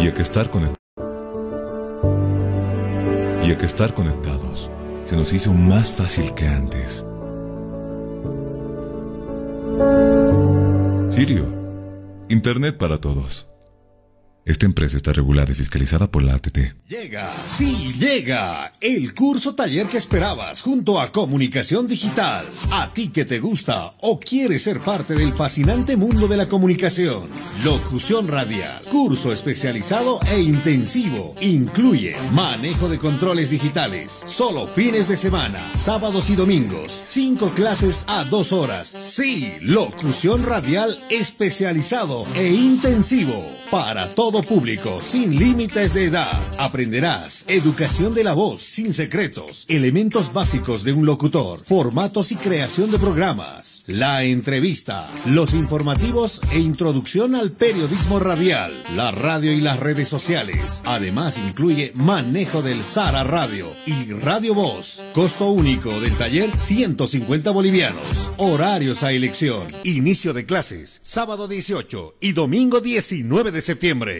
Y hay que estar conectados. Y hay que estar conectados se nos hizo más fácil que antes. Sirio, Internet para todos. Esta empresa está regulada y fiscalizada por la ATT. Llega, sí, llega el curso taller que esperabas junto a Comunicación Digital. A ti que te gusta o quieres ser parte del fascinante mundo de la comunicación. Locución radial, curso especializado e intensivo. Incluye manejo de controles digitales, solo fines de semana, sábados y domingos. Cinco clases a dos horas. Sí, locución radial especializado e intensivo para todo público, sin límites de edad. Aprenderás educación de la voz, sin secretos, elementos básicos de un locutor, formatos y creación de programas, la entrevista, los informativos e introducción al periodismo radial, la radio y las redes sociales. Además incluye manejo del Sara Radio y Radio Voz. Costo único del taller 150 bolivianos. Horarios a elección. Inicio de clases sábado 18 y domingo 19 de septiembre.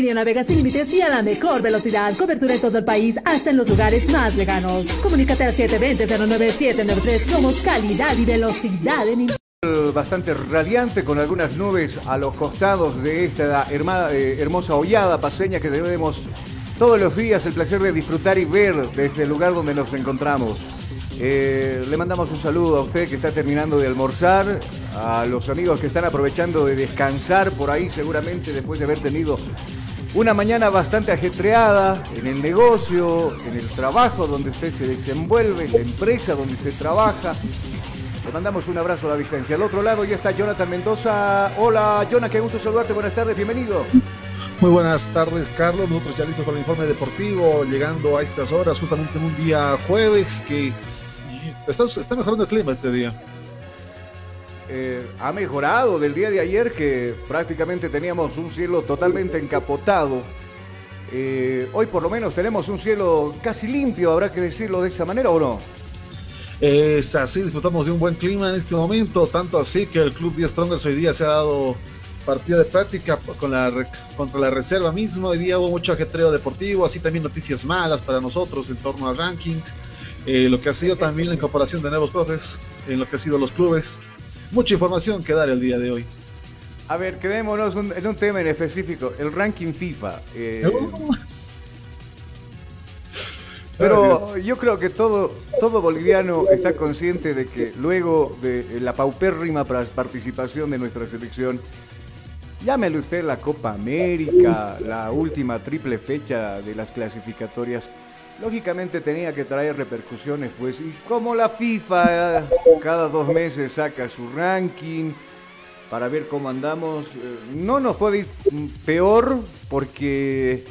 Sin límites y a la mejor velocidad. Cobertura en todo el país, hasta en los lugares más lejanos. Comunícate al 720-09793. Somos calidad y velocidad en bastante radiante con algunas nubes a los costados de esta eh, hermosa hollada paseña que tenemos todos los días el placer de disfrutar y ver desde el lugar donde nos encontramos. Eh, le mandamos un saludo a usted que está terminando de almorzar, a los amigos que están aprovechando de descansar por ahí seguramente después de haber tenido una mañana bastante ajetreada en el negocio, en el trabajo donde usted se desenvuelve, en la empresa donde usted trabaja. Le mandamos un abrazo a la distancia. Al otro lado ya está Jonathan Mendoza. Hola, Jonathan, qué gusto saludarte. Buenas tardes, bienvenido. Muy buenas tardes, Carlos. Nosotros ya listos para el informe deportivo, llegando a estas horas, justamente en un día jueves que Está, mejorando el clima este día. Eh, ha mejorado del día de ayer que prácticamente teníamos un cielo totalmente encapotado. Eh, hoy por lo menos tenemos un cielo casi limpio, habrá que decirlo de esa manera o no. Es así, disfrutamos de un buen clima en este momento, tanto así que el Club 10 Strongers hoy día se ha dado partida de práctica con la, contra la reserva mismo. Hoy día hubo mucho ajetreo deportivo, así también noticias malas para nosotros en torno a rankings. Eh, lo que ha sido también la incorporación de nuevos profes, en lo que ha sido los clubes. Mucha información que dar el día de hoy. A ver, quedémonos en un tema en específico, el ranking FIFA. Eh, pero yo creo que todo, todo boliviano está consciente de que luego de la paupérrima participación de nuestra selección, llámele usted la Copa América, la última triple fecha de las clasificatorias, lógicamente tenía que traer repercusiones, pues, y como la FIFA eh, cada dos meses saca su ranking para ver cómo andamos, eh, no nos puede ir peor porque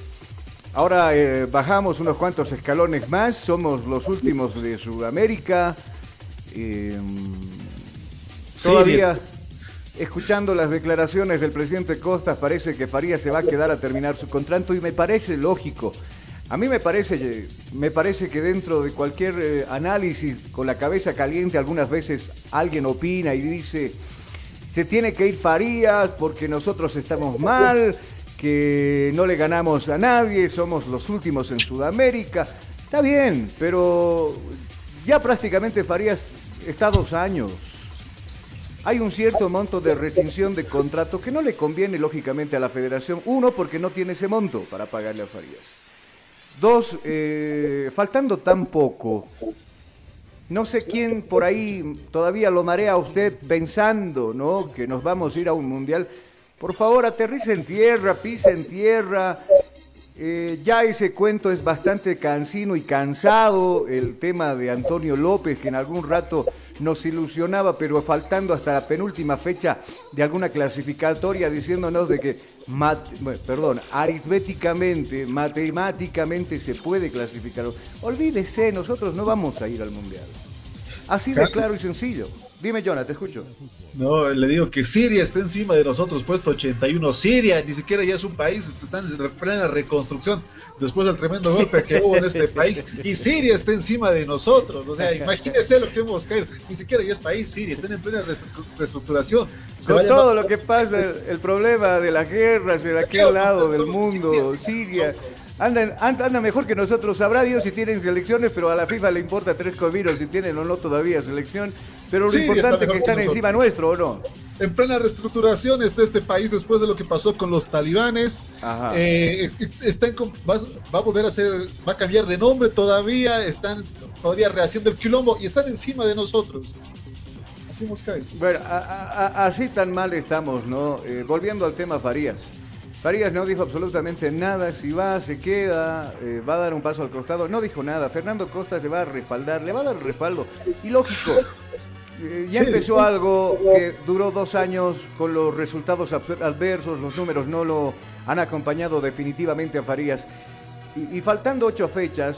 ahora eh, bajamos unos cuantos escalones más, somos los últimos de Sudamérica. Em, todavía escuchando las declaraciones del presidente Costas, parece que Farías se va a quedar a terminar su contrato y me parece lógico. A mí me parece, me parece que dentro de cualquier eh, análisis con la cabeza caliente, algunas veces alguien opina y dice, se tiene que ir Farías porque nosotros estamos mal, que no le ganamos a nadie, somos los últimos en Sudamérica. Está bien, pero ya prácticamente Farías está dos años hay un cierto monto de rescisión de contrato que no le conviene lógicamente a la federación. Uno, porque no tiene ese monto para pagarle a Farías. Dos, eh, faltando tan poco, no sé quién por ahí todavía lo marea a usted pensando, ¿no? Que nos vamos a ir a un mundial. Por favor, aterrice en tierra, pise en tierra. Eh, ya ese cuento es bastante cansino y cansado. El tema de Antonio López, que en algún rato nos ilusionaba, pero faltando hasta la penúltima fecha de alguna clasificatoria, diciéndonos de que, perdón, aritméticamente, matemáticamente se puede clasificar. Olvídese, nosotros no vamos a ir al Mundial. Así de claro y sencillo. Dime, Jonah, te escucho. No, le digo que Siria está encima de nosotros, puesto 81. Siria ni siquiera ya es un país, está en plena reconstrucción después del tremendo golpe que hubo en este país. Y Siria está encima de nosotros. O sea, imagínense lo que hemos caído. Ni siquiera ya es país, Siria, están en plena reestructuración. Con todo lo que pasa, el, problema de las guerras en aquel lado del mundo, Siria Andan, anda mejor que nosotros. Sabrá Dios si tienen selecciones, pero a la FIFA le importa tres cominos si tienen o no todavía selección. Pero lo importante es que están encima nuestro, ¿o no? En plena reestructuración está este país después de lo que pasó con los talibanes. Eh, va, a volver a ser, va a cambiar de nombre todavía. Están todavía rehaciendo el quilombo y están encima de nosotros. Así nos cae. Bueno, así tan mal estamos, ¿no? Eh, volviendo al tema Farías. Farías no dijo absolutamente nada, si va, se queda, eh, va a dar un paso al costado, no dijo nada. Fernando Costa le va a respaldar, le va a dar respaldo. Y lógico, ya empezó algo que duró dos años con los resultados adversos, los números no lo han acompañado definitivamente a Farías. y faltando ocho fechas,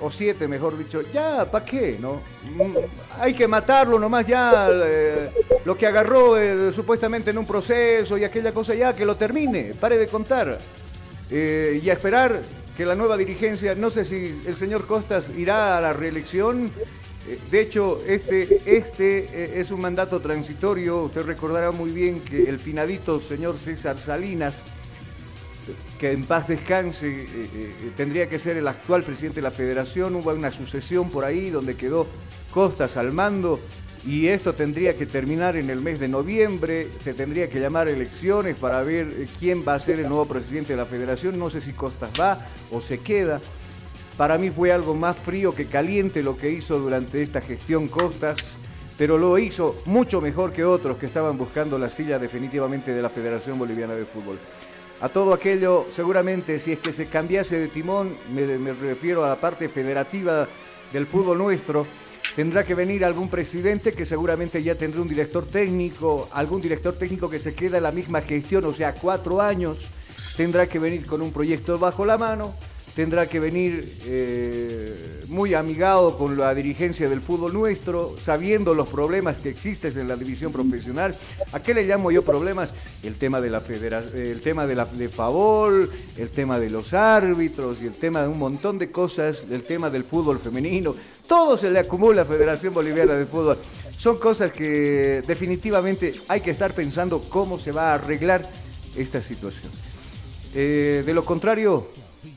o siete mejor dicho, ya, ¿para qué? no mm, Hay que matarlo nomás ya, eh, lo que agarró eh, supuestamente en un proceso y aquella cosa ya, que lo termine, pare de contar. Eh, y a esperar que la nueva dirigencia, no sé si el señor Costas irá a la reelección, de hecho, este, este es un mandato transitorio, usted recordará muy bien que el finadito señor César Salinas, que en paz descanse, eh, eh, eh, tendría que ser el actual presidente de la federación, hubo una sucesión por ahí donde quedó Costas al mando y esto tendría que terminar en el mes de noviembre, se tendría que llamar elecciones para ver quién va a ser el nuevo presidente de la federación, no sé si Costas va o se queda. Para mí fue algo más frío que caliente lo que hizo durante esta gestión Costas, pero lo hizo mucho mejor que otros que estaban buscando la silla definitivamente de la Federación Boliviana de Fútbol. A todo aquello, seguramente si es que se cambiase de timón, me, refiero a la parte federativa del fútbol nuestro, tendrá que venir algún presidente que seguramente ya tendrá un director técnico, algún director técnico que se queda en la misma gestión, o sea, cuatro años, tendrá que venir con un proyecto bajo la mano tendrá que venir eh, muy amigado con la dirigencia del fútbol nuestro, sabiendo los problemas que existen en la división profesional. ¿A qué le llamo yo problemas? El tema de la federación, el tema de la de favor, el tema de los árbitros y el tema de un montón de cosas, el tema del fútbol femenino. Todo se le acumula a Federación Boliviana de Fútbol. Son cosas que definitivamente hay que estar pensando cómo se va a arreglar esta situación. Eh, de lo contrario,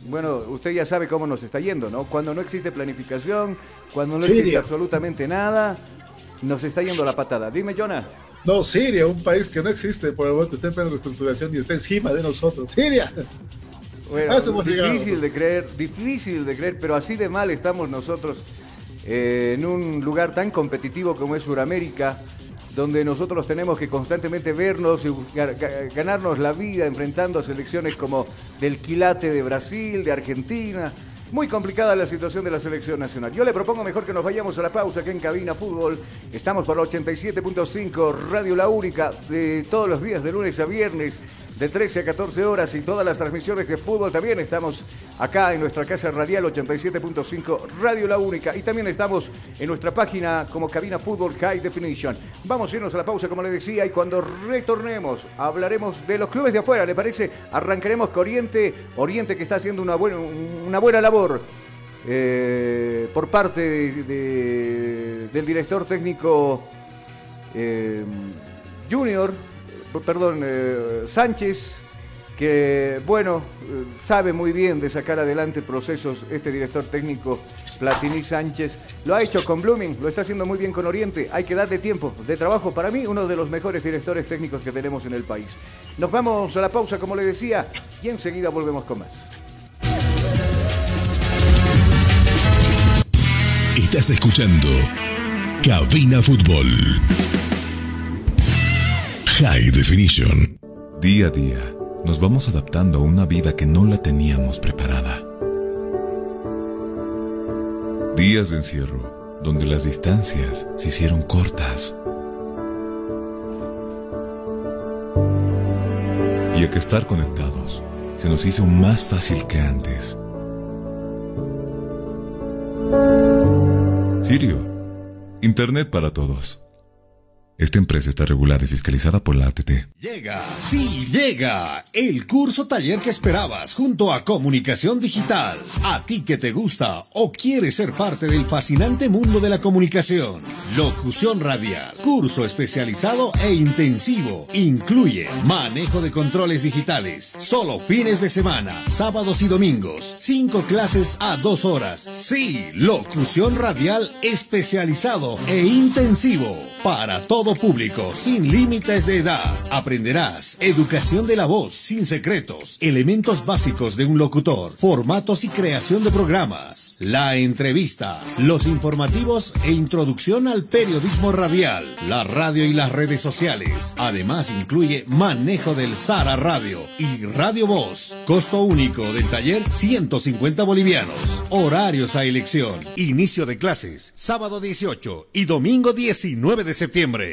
bueno, usted ya sabe cómo nos está yendo, ¿no? Cuando no existe planificación, cuando no existe absolutamente nada, nos está yendo la patada. Dime, Jonah. No, Siria, un país que no existe por el momento, está en plena reestructuración y está encima de nosotros. Siria. Bueno, difícil de creer, difícil de creer, pero así de mal estamos nosotros eh, en un lugar tan competitivo como es Sudamérica, donde nosotros tenemos que constantemente vernos y ganarnos la vida enfrentando a selecciones como del Quilate de Brasil, de Argentina, muy complicada la situación de la selección nacional. Yo le propongo mejor que nos vayamos a la pausa aquí en Cabina Fútbol. Estamos para 87.5 Radio La Única de todos los días de lunes a viernes de 13 a 14 horas y todas las transmisiones de fútbol también estamos acá en nuestra casa radial 87.5 Radio La Única y también estamos en nuestra página como Cabina Fútbol High Definition. Vamos a irnos a la pausa como le decía y cuando retornemos hablaremos de los clubes de afuera, ¿le parece? Arrancaremos con Oriente, Oriente que está haciendo una buena, una buena labor eh, por parte del director técnico eh, Junior, eh, perdón, Sánchez, que bueno, sabe muy bien de sacar adelante procesos este director técnico Platini Sánchez. Lo ha hecho con Blooming, lo está haciendo muy bien con Oriente. Hay que darle tiempo de trabajo. Para mí, uno de los mejores directores técnicos que tenemos en el país. Nos vamos a la pausa, como le decía, y enseguida volvemos con más. Estás escuchando Cabina Fútbol. High Definition. Día a día nos vamos adaptando a una vida que no la teníamos preparada. Días de encierro donde las distancias se hicieron cortas. Y a que estar conectados se nos hizo más fácil que antes. Sirio. Internet para todos. Esta empresa está regulada y fiscalizada por la ATT. Llega, sí, llega el curso taller que esperabas junto a Comunicación Digital. A ti que te gusta o quieres ser parte del fascinante mundo de la comunicación. Locución radial, curso especializado e intensivo. Incluye manejo de controles digitales, solo fines de semana, sábados y domingos. Cinco clases a dos horas. Sí, locución radial especializado e intensivo para todos público, sin límites de edad. Aprenderás educación de la voz, sin secretos, elementos básicos de un locutor, formatos y creación de programas, la entrevista, los informativos e introducción al periodismo radial, la radio y las redes sociales. Además incluye manejo del Sara Radio y Radio Voz. Costo único del taller 150 bolivianos. Horarios a elección. Inicio de clases sábado 18 y domingo 19 de septiembre.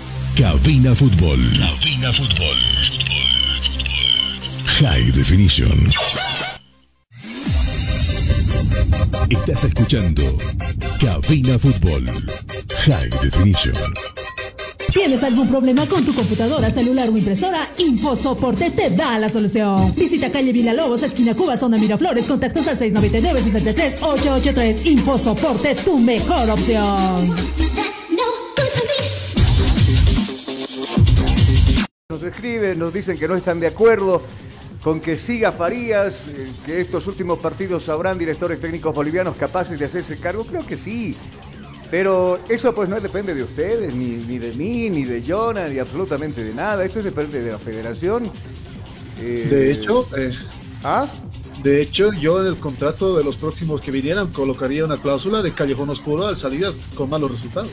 Cabina Fútbol. Cabina Fútbol. High Definition. Estás escuchando Cabina Fútbol. High Definition. ¿Tienes algún problema con tu computadora, celular o impresora? InfoSoporte te da la solución. Visita calle Villalobos, esquina Cuba, zona Miraflores. Contactos al 699-63-883. InfoSoporte, tu mejor opción. Nos escriben, nos dicen que no están de acuerdo con que siga Farías, eh, que estos últimos partidos habrán directores técnicos bolivianos capaces de hacerse cargo. Creo que sí. Pero eso pues no depende de ustedes, ni, ni de mí, ni de Jonah, ni absolutamente de nada. Esto depende de la federación. Eh, De hecho, eh, ¿Ah? de hecho, yo en el contrato de los próximos que vinieran colocaría una cláusula de callejón oscuro al salir con malos resultados.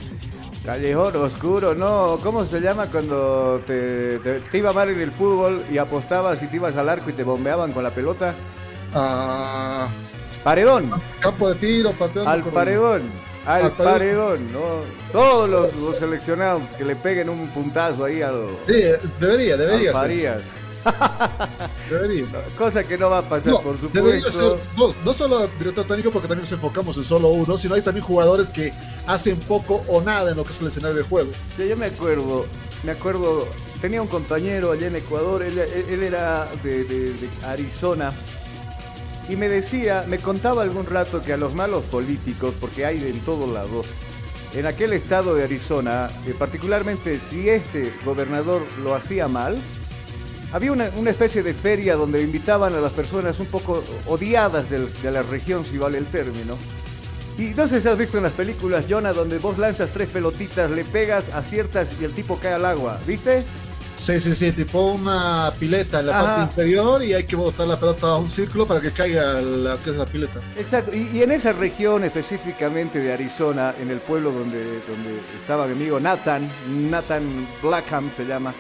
Callejón oscuro, no. ¿Cómo se llama cuando te, te- te iba mal en el fútbol y apostabas y te ibas al arco y te bombeaban con la pelota? Ah, Paredón. campo de tiro, partido Al paredón. Al Al paredón. ¿no? Todos los, los seleccionados que le peguen un puntazo ahí al, Sí, debería, al debería ser. Farías. Debería. Cosa que no va a pasar, No, por debería ser supuesto. dos, no solo director técnico porque también nos enfocamos en solo uno, sino hay también jugadores que hacen poco o nada en lo que es el escenario de juego. Sí, yo me acuerdo, me acuerdo, tenía un compañero allá en Ecuador, él, él- él era de, de- de Arizona, y me decía, me contaba algún rato que a los malos políticos, porque hay de en todo lado, en aquel estado de Arizona, eh, particularmente si este gobernador lo hacía mal, había una, una especie de feria donde invitaban a las personas un poco odiadas del- de la región, si vale el término. Y no sé si has visto en las películas, Jonah, donde vos lanzas tres pelotitas, le pegas, aciertas y el tipo cae al agua, ¿viste? Sí, sí, sí, tipo una pileta en la Ajá. parte inferior y hay que botar la pelota a un círculo para que caiga la, que es la pileta. Exacto, y, y en esa región específicamente de Arizona, en el pueblo donde, donde estaba mi amigo Nathan, Nathan Blackham se llama,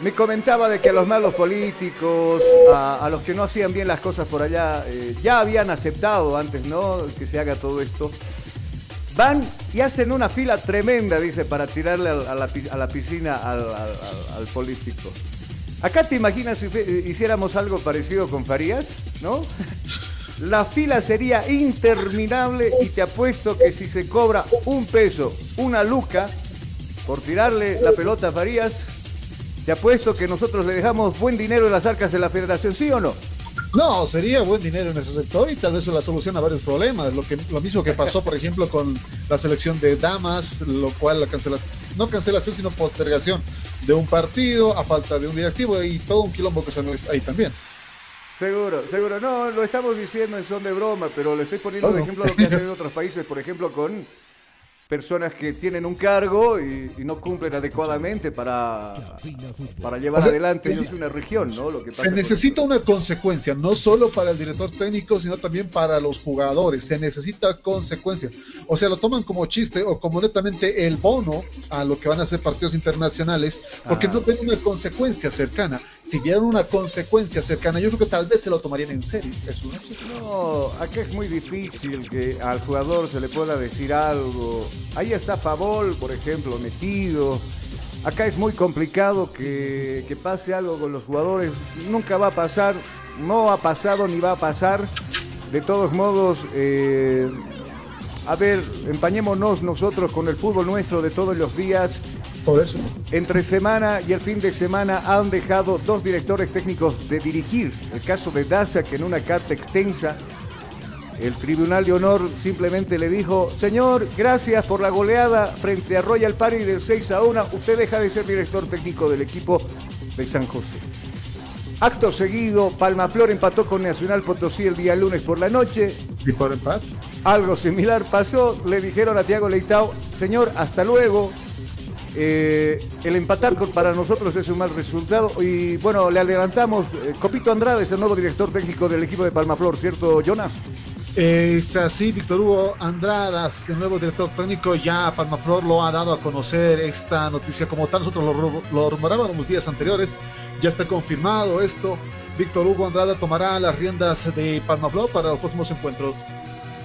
me comentaba de que a los malos políticos, a, los que no hacían bien las cosas por allá, eh, ya habían aceptado antes, ¿no? Que se haga todo esto. Van y hacen una fila tremenda, dice, para tirarle a, la, piscina al, político. Acá te imaginas si fe- hiciéramos algo parecido con Farías, ¿no? La fila sería interminable y te apuesto que si se cobra un peso, una luca, por tirarle la pelota a Farías, te apuesto que nosotros le dejamos buen dinero en las arcas de la federación, ¿sí o no? No, sería buen dinero en ese sector y tal vez la solución a varios problemas. Lo, que, lo mismo que pasó, por ejemplo, con la selección de damas, lo cual la cancelación, no cancelación, sino postergación de un partido a falta de un directivo y todo un quilombo que se armó ahí también. Seguro, seguro. No, lo estamos diciendo en son de broma, pero le estoy poniendo de ejemplo lo que hacen en otros países, por ejemplo, con personas que tienen un cargo y, y no cumplen adecuadamente para, para llevar O sea, adelante ellos una región, ¿no? Lo que pasa Se necesita una consecuencia, no solo para el director técnico, sino también para los jugadores. Se necesita consecuencia. O sea, lo toman como chiste o como netamente el bono a lo que van a ser partidos internacionales, porque Ah. no ven una consecuencia cercana. Si vieran una consecuencia cercana, yo creo que tal vez se lo tomarían en serio. Opción. No, acá es muy difícil que al jugador se le pueda decir algo. Ahí está Favol, por ejemplo, metido. Acá es muy complicado que, que pase algo con los jugadores. Nunca va a pasar, no ha pasado ni va a pasar. De todos modos, eh, a ver, empañémonos nosotros con el fútbol nuestro de todos los días. Por eso. Entre semana y el fin de semana han dejado dos directores técnicos de dirigir. El caso de Daza, que en una carta extensa, el Tribunal de Honor simplemente le dijo, señor, gracias por la goleada frente a Royal Party del 6 a 1, usted deja de ser director técnico del equipo de San José. Acto seguido, Palmaflor empató con Nacional Potosí el día lunes por la noche. Y por empate. Algo similar pasó, le dijeron a Tiago Leitao, señor, hasta luego. Eh, el empatar para nosotros es un mal resultado y bueno, le adelantamos, eh, Copito Andrade es el nuevo director técnico del equipo de Palmaflor, ¿cierto, Jonah? Es así, Víctor Hugo Andradas, el nuevo director técnico, ya Palmaflor lo ha dado a conocer esta noticia como tal. Nosotros lo, lo rumorábamos los días anteriores, ya está confirmado esto. Víctor Hugo Andrada tomará las riendas de Palmaflor para los próximos encuentros.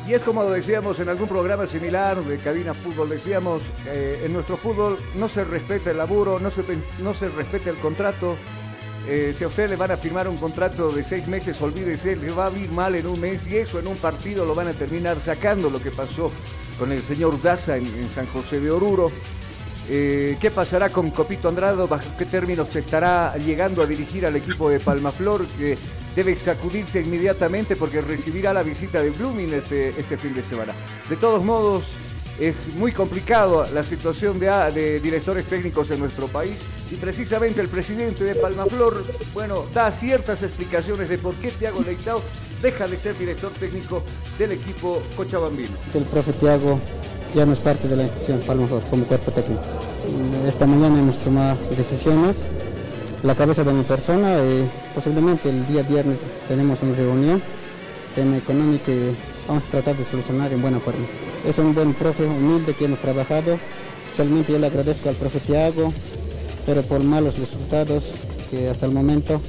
Y es como decíamos en algún programa similar de Cabina Fútbol, decíamos, eh, en nuestro fútbol no se respeta el laburo, no se, no se respeta el contrato. Eh, si a usted le van a firmar un contrato de seis meses, olvídese, le va a ir mal en un mes y eso en un partido lo van a terminar sacando, lo que pasó con el señor Daza en, en San José de Oruro. Eh, ¿Qué pasará con Copito Andrado? ¿Bajo qué términos se estará llegando a dirigir al equipo de Palmaflor? Que debe sacudirse inmediatamente porque recibirá la visita de Blooming este, este fin de semana. De todos modos, es muy complicado la situación de, de, directores técnicos en nuestro país y precisamente el presidente de Palmaflor, bueno, da ciertas explicaciones de por qué Tiago Leitao deja de ser director técnico del equipo cochabambino. El profe Tiago ya no es parte de la institución Palmaflor como cuerpo técnico. Esta mañana hemos tomado decisiones, la cabeza de mi persona, y posiblemente el día viernes tenemos una reunión, tema económico y vamos a tratar de solucionar en buena forma. Es un buen profe humilde que hemos trabajado. Especialmente yo le agradezco al profe Tiago, pero por malos resultados que hasta el momento.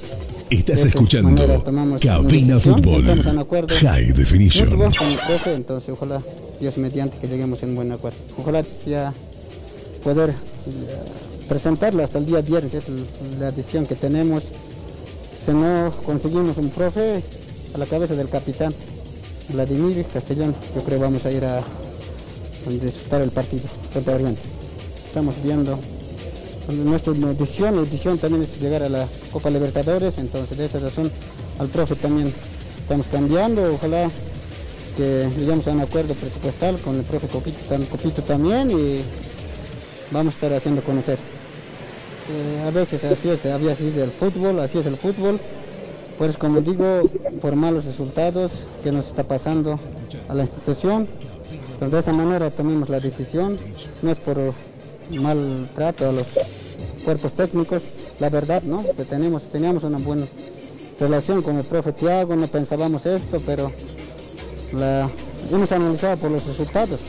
Estás escuchando Cabina Fútbol High Definition. entonces ojalá Dios mediante que lleguemos en buen acuerdo. Ojalá ya poder eh, presentarlo hasta el día viernes, es la decisión que tenemos. Si no conseguimos un profe a la cabeza del capitán Vladimir Castellón, yo creo vamos a ir a disfrutar el partido contra Oriente. Estamos viendo nuestra edición, edición también es llegar a la Copa Libertadores, entonces de esa razón al profe también estamos cambiando, ojalá que lleguemos a un acuerdo presupuestal con el profe Copito, también y vamos a estar haciendo conocer. A veces así es, había sido el fútbol, así es el fútbol, pues como digo, por malos resultados que nos está pasando a la institución, entonces de esa manera tomamos la decisión, no es por maltrato a los cuerpos técnicos, la verdad, ¿no? Que tenemos, teníamos una buena relación con el profe Tiago, no pensábamos esto, pero la hemos analizado por los resultados.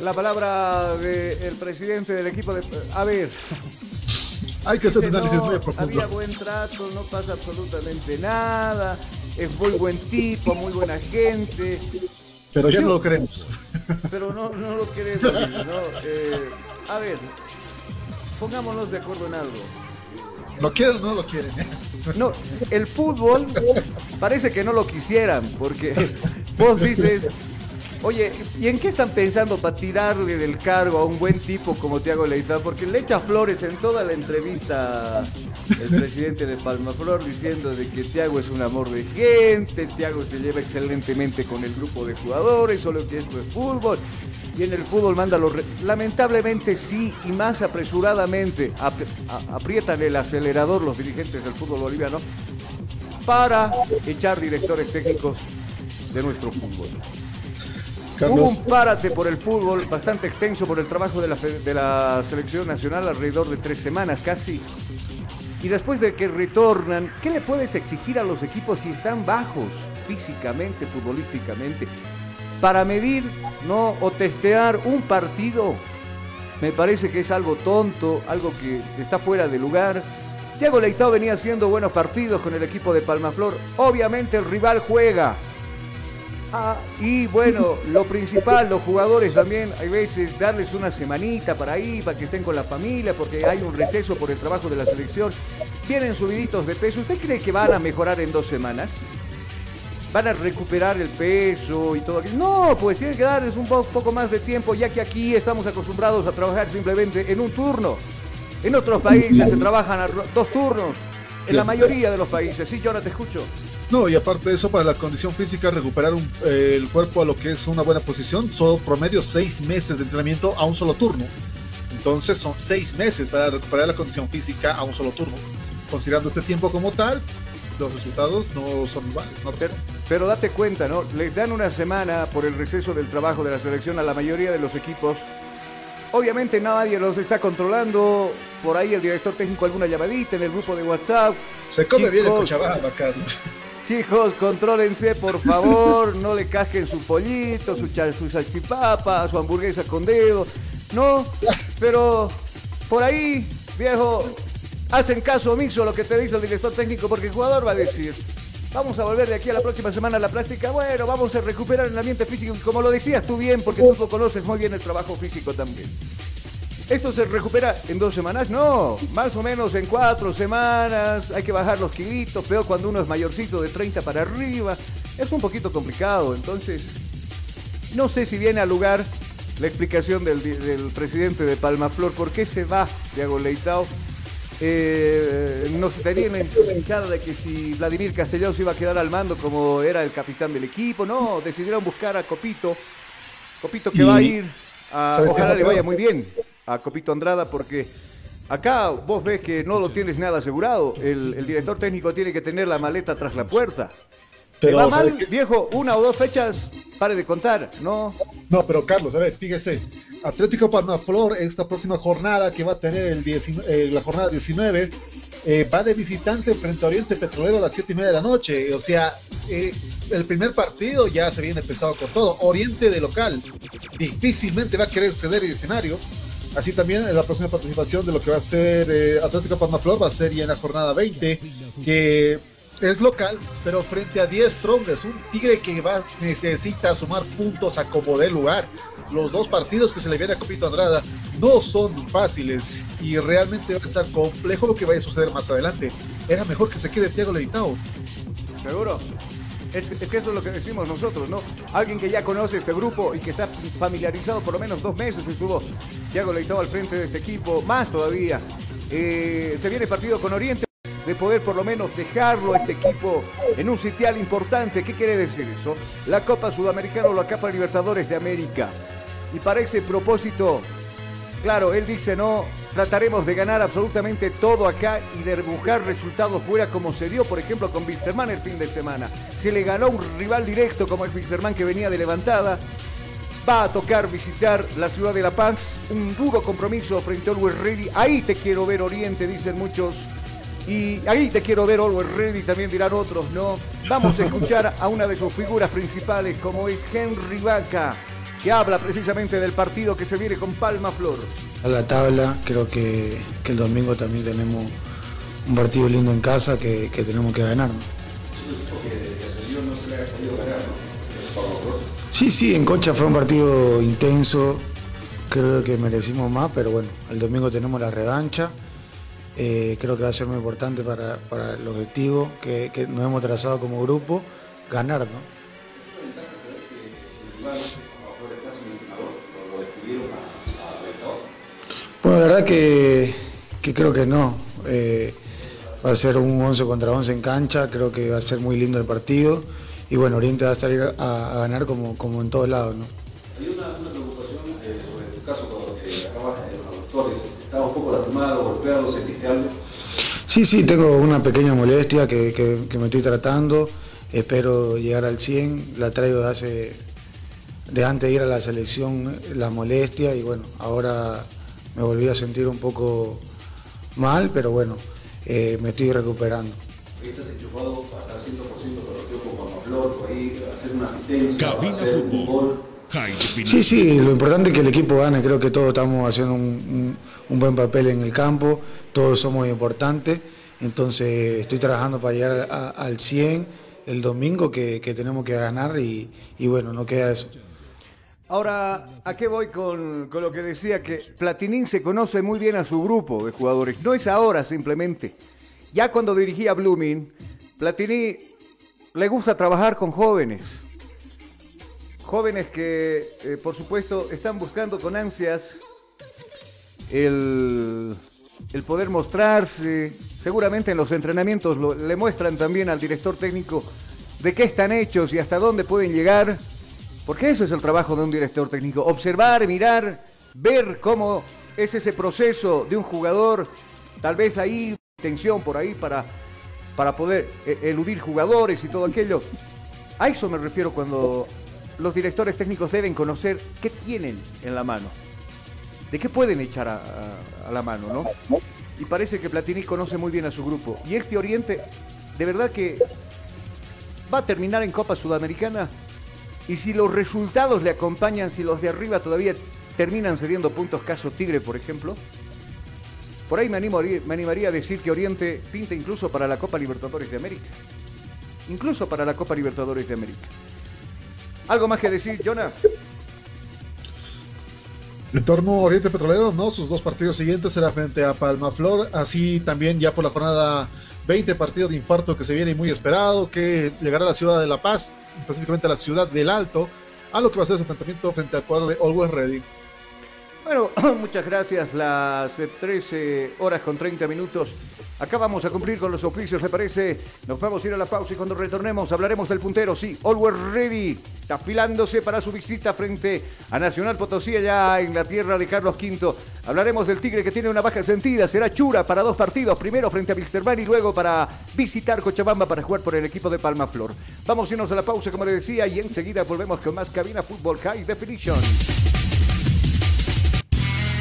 La palabra del presidente del equipo de... A ver. Hay que hacer un análisis muy profundo. Había buen trato, no pasa absolutamente nada. Es muy buen tipo, muy buena gente. Pero ya no lo queremos. Pero no, no lo queremos. ¿no? Eh, a ver, pongámonos de acuerdo en algo. ¿Lo quieren o no lo quieren? ¿eh? No, el fútbol parece que no lo quisieran, porque vos dices, Oye, ¿y en qué están pensando para tirarle del cargo a un buen tipo como Tiago Leitao? Porque le echa flores en toda la entrevista el presidente de Palmaflor diciendo de que Tiago es un amor de gente, Tiago se lleva excelentemente con el grupo de jugadores, solo que esto es fútbol. Y en el fútbol manda los... Lamentablemente sí, y más apresuradamente aprietan el acelerador los dirigentes del fútbol boliviano para echar directores técnicos de nuestro fútbol. Un párate por el fútbol bastante extenso por el trabajo de la, de la selección nacional alrededor de tres semanas casi. Y después de que retornan, ¿qué le puedes exigir a los equipos si están bajos físicamente, futbolísticamente? Para medir ¿no? o testear un partido, me parece que es algo tonto, algo que está fuera de lugar. Thiago Leitao venía haciendo buenos partidos con el equipo de Palmaflor. Obviamente el rival juega, Ah, y bueno, lo principal, los jugadores también, hay veces darles una semanita para ahí, para que estén con la familia, porque hay un receso por el trabajo de la selección. Vienen subiditos de peso. ¿Usted cree que van a mejorar en dos semanas? ¿Van a recuperar el peso y todo aquello? No, pues tiene que darles un poco más de tiempo, ya que aquí estamos acostumbrados a trabajar simplemente en un turno. En otros países se trabajan a dos turnos. En la mayoría de los países. Sí, yo ahora te escucho. No, y aparte de eso, para la condición física, recuperar eh, el cuerpo a lo que es una buena posición, son promedio seis meses de entrenamiento a un solo turno. Entonces son seis meses para recuperar la condición física a un solo turno. Considerando este tiempo como tal, los resultados no son iguales. Pero, pero, date cuenta, ¿no? Les dan una semana por el receso del trabajo de la selección a la mayoría de los equipos. Obviamente nadie los está controlando. Por ahí el director técnico alguna llamadita en el grupo de WhatsApp. Se come bien el Cochabamba, Carlos. Chicos, contrólense, por favor, no le casquen su pollito, su, su salchipapa, su hamburguesa con dedo. No, pero por ahí, viejo, hacen caso omiso a lo que te dice el director técnico, porque el jugador va a decir, vamos a volver de aquí a la próxima semana a la práctica, bueno, vamos a recuperar el ambiente físico, como lo decías tú bien, porque tú lo conoces muy bien el trabajo físico también. ¿Esto se recupera en dos semanas? No, más o menos en cuatro semanas. Hay que bajar los kilitos, peor cuando uno es mayorcito de 30 para arriba. Es un poquito complicado, entonces no sé si viene al lugar la explicación del, del presidente de Palmaflor, ¿por qué se va Diego Leitao? Eh, no se tenía la hinchada de que si Vladimir Castellón se iba a quedar al mando como era el capitán del equipo, no, decidieron buscar a Copito, Copito que va a ir, a, ojalá le vaya muy bien a Copito Andrada porque acá vos ves que no lo tienes nada asegurado, el, el director técnico tiene que tener la maleta tras la puerta. Pero, va mal, viejo, una o dos fechas, pare de contar, ¿no? No, pero Carlos, a ver, fíjese, Atlético Palmaflor, esta próxima jornada que va a tener el eh, la jornada 19, eh, va de visitante frente a Oriente Petrolero a las 7 y media de la noche. O sea, eh, el primer partido ya se viene empezado con todo. Oriente de local, difícilmente va a querer ceder el escenario. Así también en la próxima participación de lo que va a ser Atlético Palmaflor va a ser ya en la jornada 20, que es local, pero frente a 10 Strongers, un Tigre que va necesita sumar puntos a como dé lugar. Los dos partidos que se le viene a Copito Andrada no son fáciles y realmente va a estar complejo lo que vaya a suceder más adelante. Era mejor que se quede Thiago Leitao. Seguro. Es, que eso es lo que decimos nosotros, ¿no? Alguien que ya conoce este grupo y que está familiarizado por lo menos dos meses estuvo Thiago Leitao al frente de este equipo, más todavía. Eh, se viene partido con Oriente de poder por lo menos dejarlo este equipo en un sitial importante. ¿Qué quiere decir eso? La Copa Sudamericana o la Copa Libertadores de América. Y para ese propósito, claro, él dice no, trataremos de ganar absolutamente todo acá y de buscar resultados fuera como se dio, por ejemplo, con Wisterman el fin de semana. Se le ganó un rival directo como el Wisterman que venía de levantada. Va a tocar visitar la ciudad de La Paz, un duro compromiso frente a Always Ready. Ahí te quiero ver Oriente, dicen muchos y ahí te quiero ver Always Ready, también dirán otros, ¿no? Vamos a escuchar a una de sus figuras principales, como es Henry Vaca, que habla precisamente del partido que se viene con Palma Flor. A la tabla, creo que, el domingo también tenemos un partido lindo en casa que, tenemos que ganar. Sí, sí, en Concha fue un partido intenso, creo que merecimos más, pero bueno, el domingo tenemos la revancha. Eh, creo que va a ser muy importante para, el objetivo que, nos hemos trazado como grupo, ganar, ¿no? Bueno, la verdad que, creo que no. Eh, va a ser un 11 contra 11 en cancha, creo que va a ser muy lindo el partido y bueno, Oriente va a salir a, ganar como, como en todos lados, ¿no? Hay una, preocupación eh, sobre tu caso cuando acabas de los doctores ¿Estaba un poco lastimado, golpeado? ¿Sentiste algo? Sí, sí, tengo una pequeña molestia que, me estoy tratando. Espero llegar al 100. La traigo de hace. de antes de ir a la selección, la molestia. Y bueno, ahora me volví a sentir un poco mal, pero bueno, eh, me estoy recuperando. ¿Estás enchufado hasta el 100% con los Flor, ahí, hacer una asistencia, hacer un gol? Sí, sí, lo importante es que el equipo gane, creo que todos estamos haciendo un, buen papel en el campo, todos somos importantes, entonces estoy trabajando para llegar al 100 el domingo que, tenemos que ganar y, bueno, no queda eso. Ahora, ¿a qué voy con, lo que decía? Que Platinín se conoce muy bien a su grupo de jugadores, no es ahora simplemente. Ya cuando dirigía Blooming, Platini le gusta trabajar con jóvenes jóvenes que, eh, por supuesto, están buscando con ansias el, poder mostrarse. Seguramente en los entrenamientos le muestran también al director técnico de qué están hechos y hasta dónde pueden llegar. Porque eso es el trabajo de un director técnico. Observar, mirar, ver cómo es ese proceso de un jugador. Tal vez ahí tensión por ahí para, para poder eh, eludir jugadores y todo aquello. A eso me refiero cuando los directores técnicos deben conocer qué tienen en la mano, de qué pueden echar a, la mano, ¿no? Y parece que Platini conoce muy bien a su grupo. Y este Oriente, de verdad que va a terminar en Copa Sudamericana. Y si los resultados le acompañan, si los de arriba todavía terminan cediendo puntos, caso Tigre, por ejemplo, por ahí me, me animaría a decir que Oriente pinta incluso para la Copa Libertadores de América. Incluso para la Copa Libertadores de América. ¿Algo más que decir, Jonah? En torno a Oriente Petrolero, no, sus dos partidos siguientes será frente a Palma Flor, así también ya por la jornada 20 partido de infarto que se viene muy esperado, que llegará a la ciudad de La Paz, específicamente a la ciudad del Alto, a lo que va a ser su enfrentamiento frente al cuadro de Always Ready. Bueno, muchas gracias. Las 13 horas con 30 minutos. Acá vamos a cumplir con los oficios, ¿le parece? Nos vamos a ir a la pausa y cuando retornemos hablaremos del puntero. Sí, Always Ready está afilándose para su visita frente a Nacional Potosí, allá en la tierra de Carlos V. Hablaremos del Tigre que tiene una baja sentida. Será Chura para dos partidos. Primero frente a Misterman y luego para visitar Cochabamba para jugar por el equipo de Palma Flor. Vamos a irnos a la pausa, como le decía, y enseguida volvemos con más Cabina Fútbol High Definition.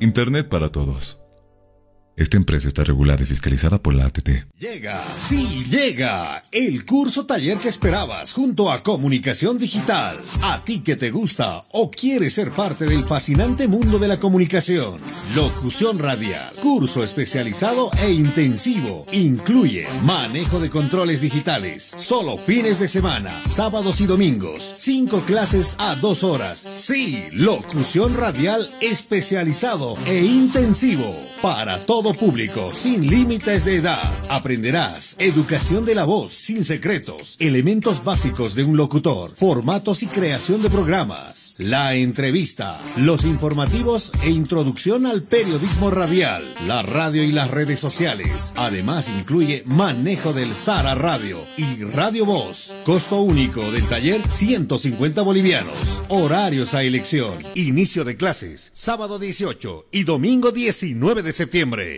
Internet para todos. Esta empresa está regulada y fiscalizada por la ATT. Llega, sí, llega el curso taller que esperabas junto a Comunicación Digital. A ti que te gusta o quieres ser parte del fascinante mundo de la comunicación. Locución radial, curso especializado e intensivo. Incluye manejo de controles digitales, solo fines de semana, sábados y domingos. Cinco clases a dos horas. Sí, locución radial especializado e intensivo para todo público, sin límites de edad. Aprenderás educación de la voz, sin secretos, elementos básicos de un locutor, formatos y creación de programas, la entrevista, los informativos e introducción al periodismo radial, la radio y las redes sociales. Además incluye manejo del Sara Radio y Radio Voz. Costo único del taller 150 bolivianos. Horarios a elección. Inicio de clases sábado 18 y domingo 19 de septiembre.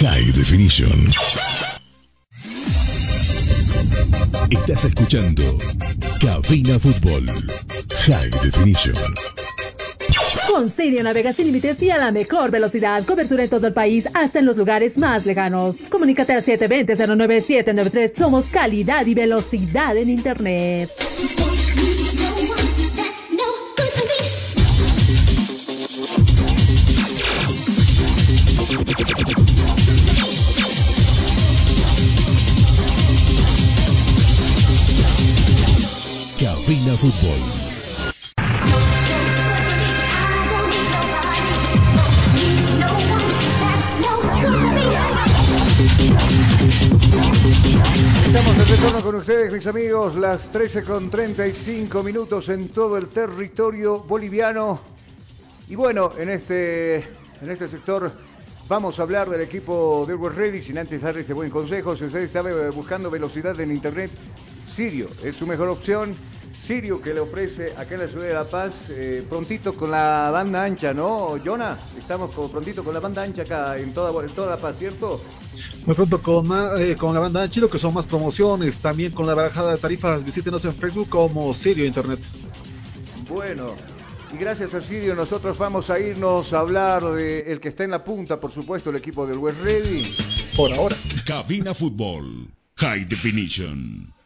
High Definition. Estás escuchando Cabina Fútbol. High Definition. Con Sirio navega sin límites y a la mejor velocidad. Cobertura en todo el país, hasta en los lugares más lejanos. Comunícate al 720-09793. Somos calidad y velocidad en Internet. Fútbol. Estamos de retorno con ustedes, mis amigos, las 13 con 35 minutos en todo el territorio boliviano. Y bueno, en este, en este sector vamos a hablar del equipo de West Ready, sin antes dar este buen consejo. Si usted está buscando velocidad en Internet, Sirio es su mejor opción. Sirio que le ofrece acá en la ciudad de La Paz, eh, prontito con la banda ancha, ¿no, Jonah? Estamos con, prontito con la banda ancha acá en toda, en toda La Paz, ¿cierto? Muy pronto con, eh, con la banda ancha, lo que son más promociones, también con la bajada de tarifas, visítenos en Facebook como Sirio Internet. Bueno, y gracias a Sirio nosotros vamos a irnos a hablar de el que está en la punta, por supuesto, el equipo del West Ready. Por ahora. Cabina Fútbol. High Definition.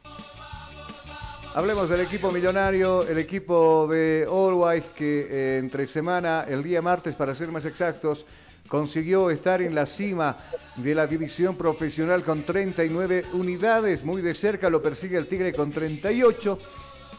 Hablemos del equipo millonario, el equipo de All que eh, entre semana, el día martes para ser más exactos, consiguió estar en la cima de la división profesional con 39 unidades. Muy de cerca lo persigue el Tigre con 38.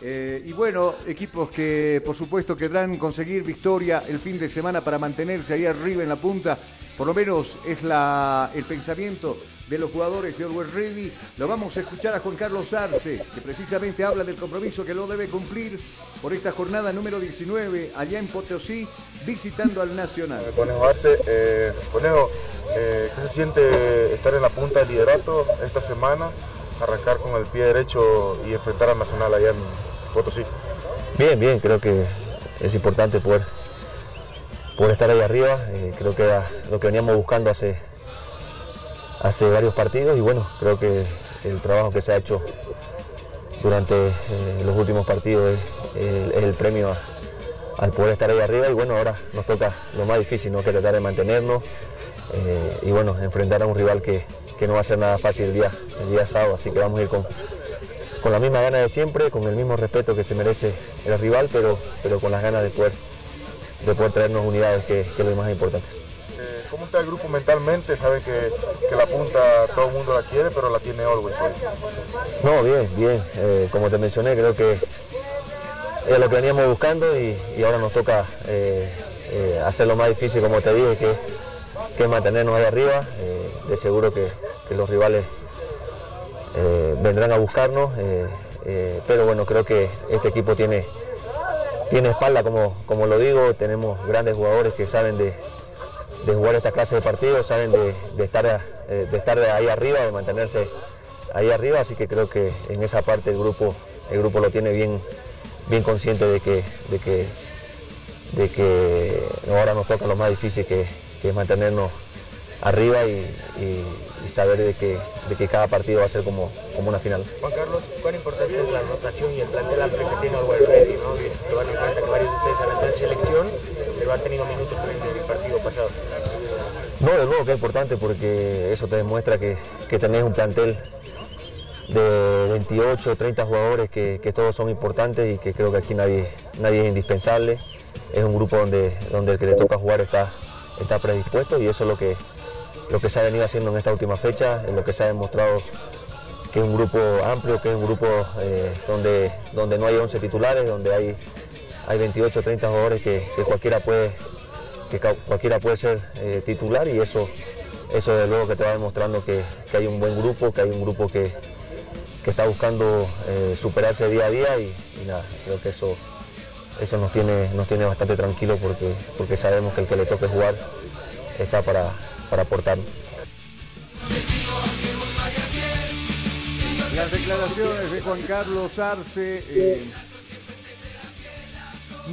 Eh, y bueno, equipos que por supuesto querrán conseguir victoria el fin de semana para mantenerse ahí arriba en la punta. Por lo menos es la, el pensamiento de los jugadores de Always Ready. Lo vamos a escuchar a Juan Carlos Arce, que precisamente habla del compromiso que lo debe cumplir por esta jornada número 19 allá en Potosí, visitando al Nacional. Conejo Arce, eh, Conejo, eh, ¿qué se siente estar en la punta del liderato esta semana? Arrancar con el pie derecho y enfrentar al Nacional allá en Potosí. Bien, bien, creo que es importante poder, poder estar ahí arriba. eh, creo que era lo que veníamos buscando hace, hace varios partidos y bueno, creo que el trabajo que se ha hecho durante eh, los últimos partidos es, el- es el premio al poder estar ahí arriba y bueno, ahora nos toca lo más difícil, ¿no? que tratar de mantenernos eh, y bueno, enfrentar a un rival que, que no va a ser nada fácil el día, el día sábado, así que vamos a ir con, con la misma gana de siempre, con el mismo respeto que se merece el rival, pero, pero con las ganas de poder, de poder traernos unidades, que, que es lo más importante. Eh, ¿Cómo está el grupo mentalmente? Saben que, que la punta todo el mundo la quiere, pero la tiene Always. hoy. No, bien, bien. Eh, como te mencioné, creo que es lo que veníamos buscando y, y ahora nos toca eh, eh, hacer lo más difícil, como te dije, que, que es mantenernos ahí arriba. De seguro que, que los rivales vendrán a buscarnos, pero bueno, creo que este equipo tiene, tiene espalda, como, como lo digo, tenemos grandes jugadores que saben de, jugar esta clase de partidos, saben de, estar, eh, de estar ahí arriba, de mantenerse ahí arriba, así que creo que en esa parte el grupo, el grupo lo tiene bien, bien consciente de que, de que, de que ahora nos toca lo más difícil que, es mantenernos arriba y- y saber de que, de que cada partido va a ser como, como una final. Juan Carlos, ¿cuán importante es la rotación y el plantel amplio que tiene Always Ready? ¿no? Tomando en cuenta que varios de ustedes han estado en selección, pero han tenido minutos en el partido pasado. No, de nuevo que es importante porque eso te demuestra que, que tenés un plantel de 28, 30 jugadores que, que todos son importantes y que creo que aquí nadie, nadie es indispensable. Es un grupo donde, donde el que le toca jugar está, está predispuesto y eso es lo que, lo que se ha venido haciendo en esta última fecha, lo que se ha demostrado que es un grupo amplio, que es un grupo eh, donde, donde no hay 11 titulares, donde hay, hay 28, 30 jugadores que, que cualquiera puede que cualquiera puede ser eh, titular y eso, eso luego que te va demostrando que, que hay un buen grupo, que hay un grupo que, que está buscando eh, superarse día a día y, y nada, creo que eso, eso nos tiene, nos tiene bastante tranquilos porque, porque sabemos que el que le toque jugar está para, para aportar. Las declaraciones de Juan Carlos Arce. eh,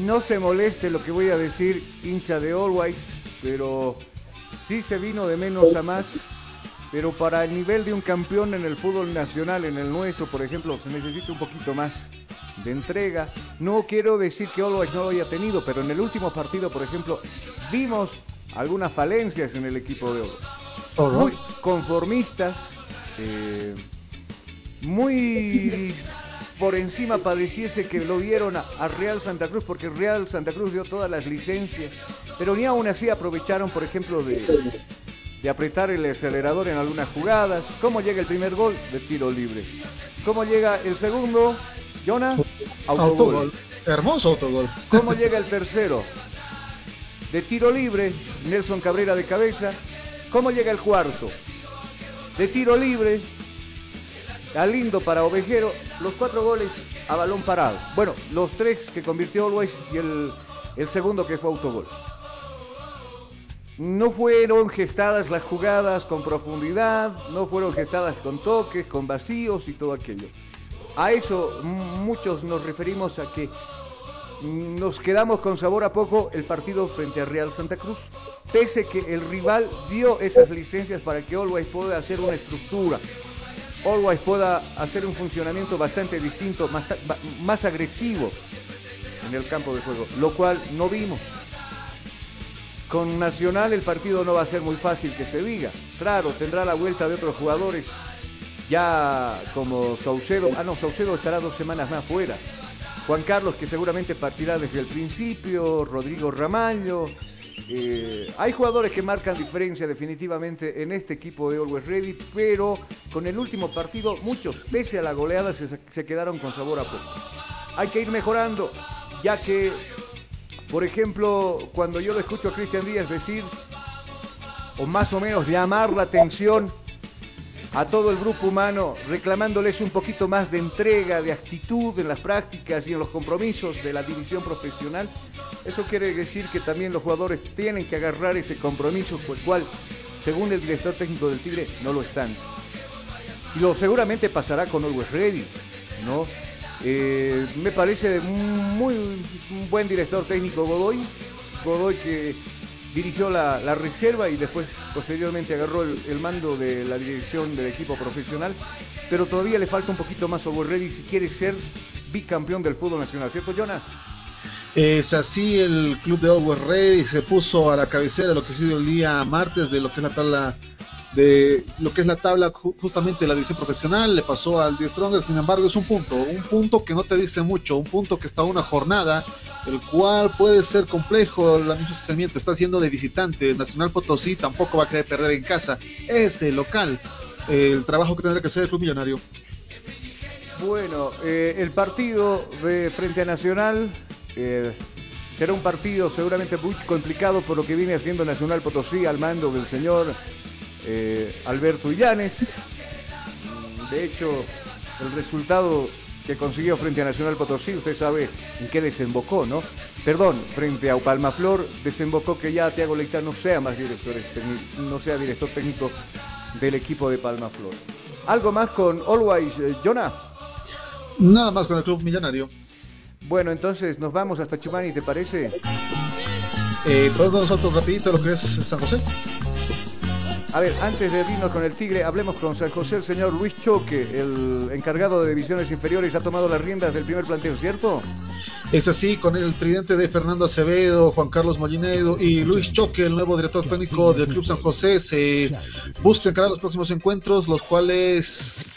no se moleste lo que voy a decir, hincha de Always, pero sí se vino de menos a más. Pero para el nivel de un campeón en el fútbol nacional, en el nuestro, por ejemplo, se necesita un poquito más de entrega. No quiero decir que Always no lo haya tenido, pero en el último partido, por ejemplo, vimos algunas falencias en el equipo de Always. Muy conformistas, eh, muy por encima pareciese que lo dieron a, a Real Santa Cruz, porque Real Santa Cruz dio todas las licencias, pero ni aún así aprovecharon, por ejemplo, de, de apretar el acelerador en algunas jugadas. ¿Cómo llega el primer gol? De tiro libre. ¿Cómo llega el segundo? Jonah, autogol. Autogol. Hermoso autogol. ¿Cómo llega el tercero? De tiro libre, Nelson Cabrera de cabeza. ¿Cómo llega el cuarto? de tiro libre, a lindo para Ovejero, los cuatro goles a balón parado. Bueno, los tres que convirtió Always y el, el segundo que fue autogol. No fueron gestadas las jugadas con profundidad, no fueron gestadas con toques, con vacíos y todo aquello. A eso muchos nos referimos a que nos quedamos con sabor a poco el partido frente a Real Santa Cruz, pese que el rival dio esas licencias para que Always pueda hacer una estructura, Always pueda hacer un funcionamiento bastante distinto, más, más agresivo en el campo de juego, lo cual no vimos. Con Nacional el partido no va a ser muy fácil que se diga. Claro, tendrá la vuelta de otros jugadores, ya como Saucedo. Ah, no, Saucedo estará dos semanas más fuera. Juan Carlos, que seguramente partirá desde el principio, Rodrigo Ramallo. Eh, hay jugadores que marcan diferencia definitivamente en este equipo de Always Ready, pero con el último partido muchos, pese a la goleada, se, se quedaron con sabor a poco. Hay que ir mejorando, ya que, por ejemplo, cuando yo le escucho a Cristian Díaz decir, o más o menos llamar la atención a todo el grupo humano, reclamándoles un poquito más de entrega, de actitud en las prácticas y en los compromisos de la división profesional. Eso quiere decir que también los jugadores tienen que agarrar ese compromiso, por el cual, según el director técnico del Tigre, no lo están. Y lo seguramente pasará con Always Ready, ¿no? Eh, me parece muy buen director técnico Godoy. Godoy que dirigió la, reserva y después posteriormente agarró el, mando de la dirección del equipo profesional, pero todavía le falta un poquito más a Ready si quiere ser bicampeón del fútbol nacional, ¿cierto, Jonah? Es así, el club de Always Ready se puso a la cabecera lo que ha sido el día martes de lo que es la tabla de lo que es la tabla justamente la división profesional, le pasó al 10 Stronger, sin embargo es un punto, un punto que no te dice mucho, un punto que está una jornada, el cual puede ser complejo, el mismo sostenimiento está siendo de visitante, Nacional Potosí tampoco va a querer perder en casa, es el local, el trabajo que tendrá que hacer el club millonario. Bueno, eh, el partido de frente a Nacional eh, será un partido seguramente muy complicado por lo que viene haciendo Nacional Potosí al mando del señor eh, Alberto Illanes. De hecho, el resultado que consiguió frente a Nacional Potosí, usted sabe en qué desembocó, ¿no? Perdón, frente a Palmaflor desembocó que ya Tiago Leita no sea más director, no sea director técnico del equipo de Palmaflor. ¿Algo más con Always, eh, Jonah? Nada más con el club millonario. Bueno, entonces nos vamos hasta Chumani, ¿te parece? Eh, ¿Podemos nosotros rapidito lo que es San José? A ver, antes de irnos con el Tigre, hablemos con San José. El señor Luis Choque, el encargado de divisiones inferiores, ha tomado las riendas del primer planteo, ¿cierto? Es así, con el tridente de Fernando Acevedo, Juan Carlos Molinedo y Luis Choque, el nuevo director técnico del Club San José, se busca encarar los próximos encuentros, los cuales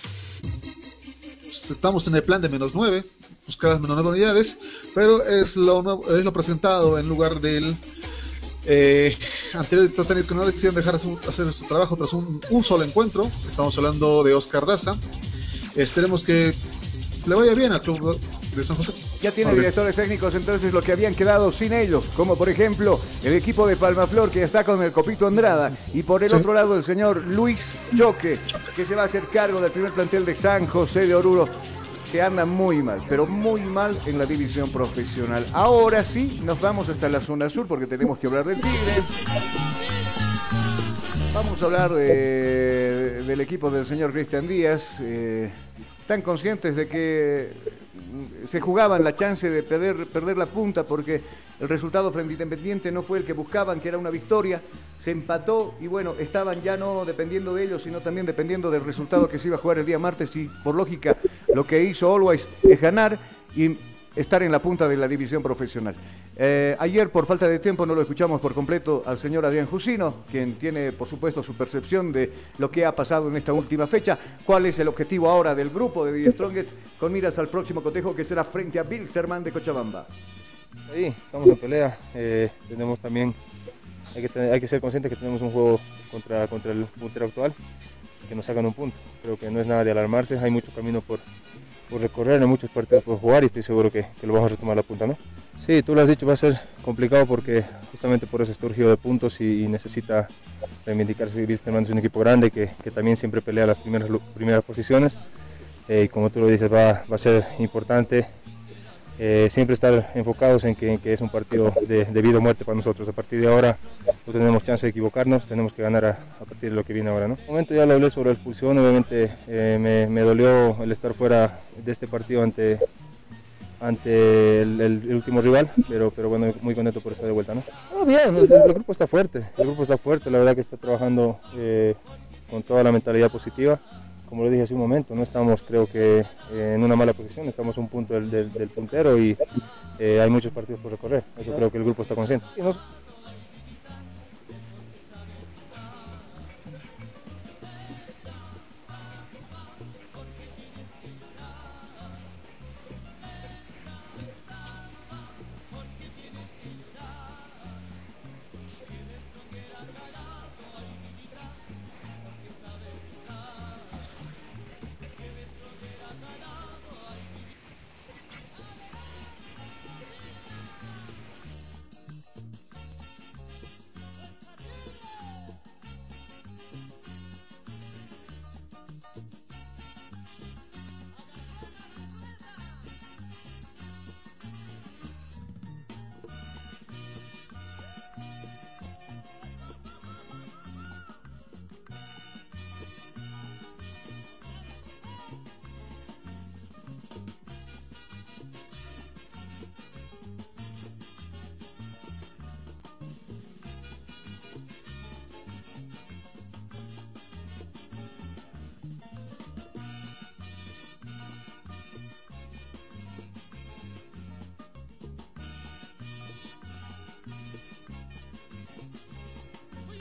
estamos en el plan de menos nueve, buscar las menos nueve unidades, pero es lo, es lo presentado en lugar del eh, anterior técnico que no decidieron dejar hacer su trabajo tras un, solo encuentro. Estamos hablando de Oscar Daza. Esperemos que le vaya bien al club de San José. Ya tiene directores técnicos entonces los que habían quedado sin ellos, como por ejemplo el equipo de Palmaflor que está con el Copito Andrada y por el otro lado el señor Luis Choque que se va a hacer cargo del primer plantel de San José de Oruro que anda muy mal, pero muy mal en la división profesional. Ahora sí, nos vamos hasta la zona sur porque tenemos que hablar del Tigre. Vamos a hablar del equipo del señor Cristian Díaz. Eh, están conscientes de que se jugaban la chance de perder, perder la punta porque el resultado frente a Independiente no fue el que buscaban, que era una victoria. Se empató y bueno, estaban ya no dependiendo de ellos, sino también dependiendo del resultado que se iba a jugar el día martes y por lógica lo que hizo Always es ganar y estar en la punta de la división profesional. Eh, ayer, por falta de tiempo, no lo escuchamos por completo al señor Adrián Jusino, quien tiene, por supuesto, su percepción de lo que ha pasado en esta última fecha. ¿Cuál es el objetivo ahora del grupo de The Strongest con miras al próximo cotejo que será frente a Bilsterman de Cochabamba? Ahí, estamos en pelea. Eh, tenemos también, hay que, hay que ser conscientes que tenemos un juego contra, contra el puntero actual, que nos sacan un punto. Creo que no es nada de alarmarse, hay mucho camino por, por recorrer, hay muchos partidos por jugar y estoy seguro que, lo vamos a retomar la punta, ¿no? Sí, tú lo has dicho, va a ser complicado porque justamente por eso está de puntos y, necesita reivindicarse. Wilstermann es un equipo grande que, que, también siempre pelea las primeras, primeras posiciones eh, y como tú lo dices va, va a ser importante eh, siempre estar enfocados en que, es un partido de, vida o muerte para nosotros. A partir de ahora no tenemos chance de equivocarnos, tenemos que ganar a, partir de lo que viene ahora. ¿no? En momento ya lo hablé sobre la expulsión, obviamente eh, me, me, dolió el estar fuera de este partido ante, ante el, último rival, pero, pero bueno, muy contento por estar de vuelta. ¿no? Bien, el, grupo está fuerte, el grupo está fuerte, la verdad que está trabajando eh, con toda la mentalidad positiva como lo dije hace un momento, no estamos creo que eh, en una mala posición, estamos a un punto del, puntero y eh, hay muchos partidos por recorrer, eso creo que el grupo está consciente.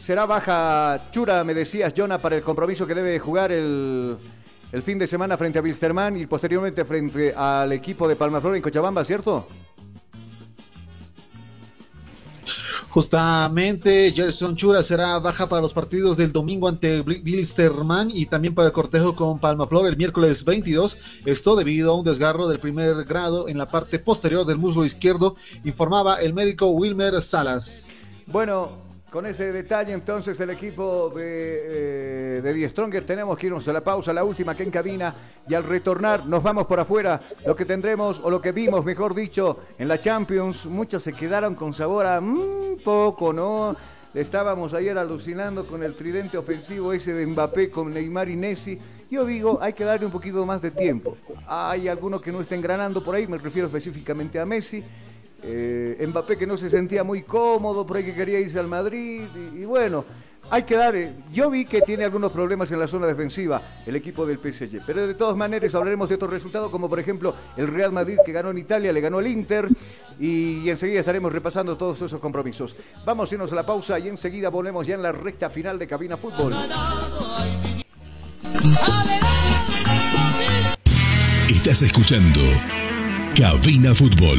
Será baja Chura, me decías, Jonah, para el compromiso que debe jugar el, fin de semana frente a Wilstermann y posteriormente frente al equipo de Palmaflor en Cochabamba, ¿cierto? Justamente, Gerson Chura será baja para los partidos del domingo ante Wilstermann y también para el cortejo con Palmaflor el miércoles 22. Esto debido a un desgarro del primer grado en la parte posterior del muslo izquierdo, informaba el médico Wilmer Salas. Bueno, con ese detalle, entonces, el equipo de, eh, de Die Stronger tenemos que irnos a la pausa, la última que en cabina, y al retornar nos vamos por afuera. Lo que tendremos, o lo que vimos, mejor dicho, en la Champions, muchos se quedaron con sabor a un mm, poco, ¿no? Estábamos ayer alucinando con el tridente ofensivo ese de Mbappé con Neymar y Messi. Yo digo, hay que darle un poquito más de tiempo. Hay algunos que no estén granando por ahí, me refiero específicamente a Messi eh, Mbappé que no se sentía muy cómodo, por ahí que quería irse al Madrid. Y, bueno, hay que dar. Eh, yo vi que tiene algunos problemas en la zona defensiva el equipo del PSG. Pero de todas maneras hablaremos de otros resultados, como por ejemplo el Real Madrid que ganó en Italia, le ganó el Inter. Y, enseguida estaremos repasando todos esos compromisos. Vamos a irnos a la pausa y enseguida volvemos ya en la recta final de Cabina Fútbol. Estás escuchando Cabina Fútbol.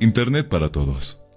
Internet para todos.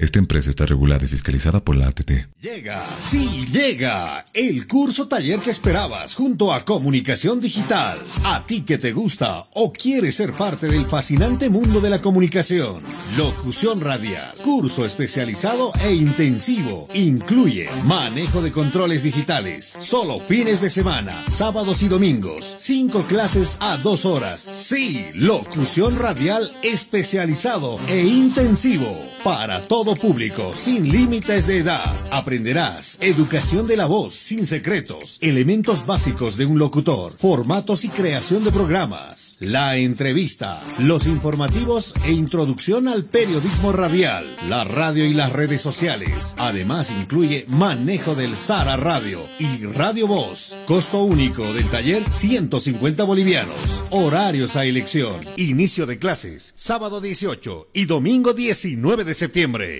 Esta empresa está regulada y fiscalizada por la ATT. Llega, sí, llega el curso taller que esperabas junto a Comunicación Digital. A ti que te gusta o quieres ser parte del fascinante mundo de la comunicación. Locución radial, curso especializado e intensivo. Incluye manejo de controles digitales, solo fines de semana, sábados y domingos. Cinco clases a dos horas. Sí, locución radial especializado e intensivo para todo público, sin límites de edad. Aprenderás educación de la voz, sin secretos, elementos básicos de un locutor, formatos y creación de programas la entrevista, los informativos e introducción al periodismo radial, la radio y las redes sociales. Además incluye manejo del Sara Radio y Radio Voz. Costo único del taller 150 bolivianos. Horarios a elección. Inicio de clases sábado 18 y domingo 19 de septiembre.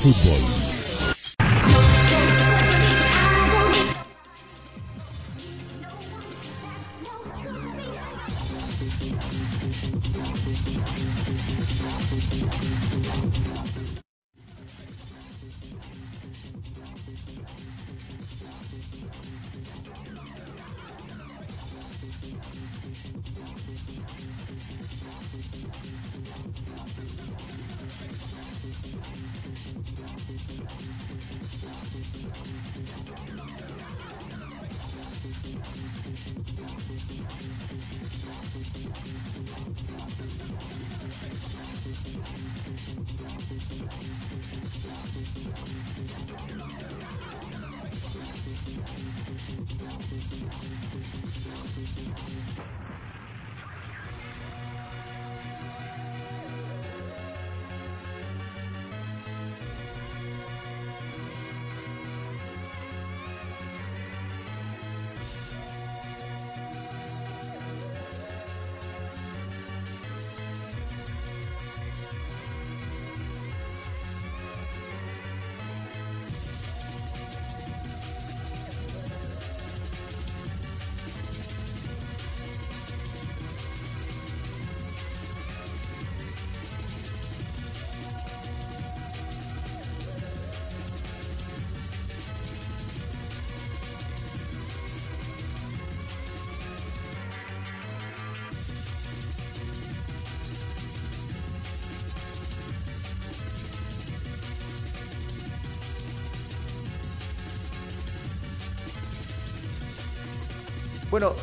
Fútbol.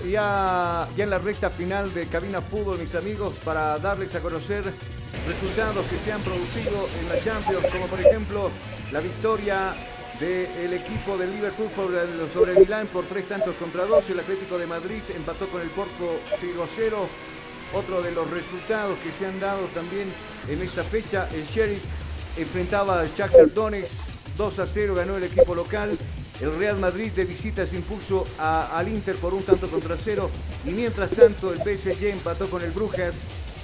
Ya, ya en la recta final de Cabina Fútbol, mis amigos, para darles a conocer resultados que se han producido en la Champions, como por ejemplo la victoria del equipo del Liverpool sobre el Milán por tres tantos contra dos. El Atlético de Madrid empató con el Porto 0 a 0. Otro de los resultados que se han dado también en esta fecha, el Sheriff enfrentaba al Shakhtar Donetsk 2 a 0, ganó el equipo local. El Real Madrid de visita se impuso al Inter por un tanto contra cero. Y mientras tanto, el PSG empató con el Brujas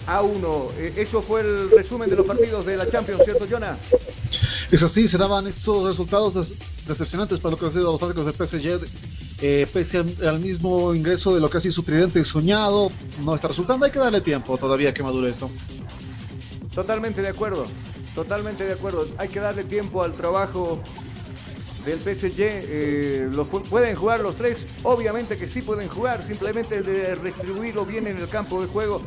a uno. Eh, eso fue el resumen de los partidos de la Champions, ¿cierto, Jonah? Es así, se daban estos resultados decepcionantes para lo que ha sido los tácticos de PSG. Eh, pese al, mismo ingreso de lo que ha sido su tridente soñado, no está resultando. Hay que darle tiempo todavía que madure esto. Totalmente de acuerdo, totalmente de acuerdo. Hay que darle tiempo al trabajo del PSG. Eh, los, ¿Pueden jugar los tres? Obviamente que sí pueden jugar, simplemente de redistribuirlo bien en el campo de juego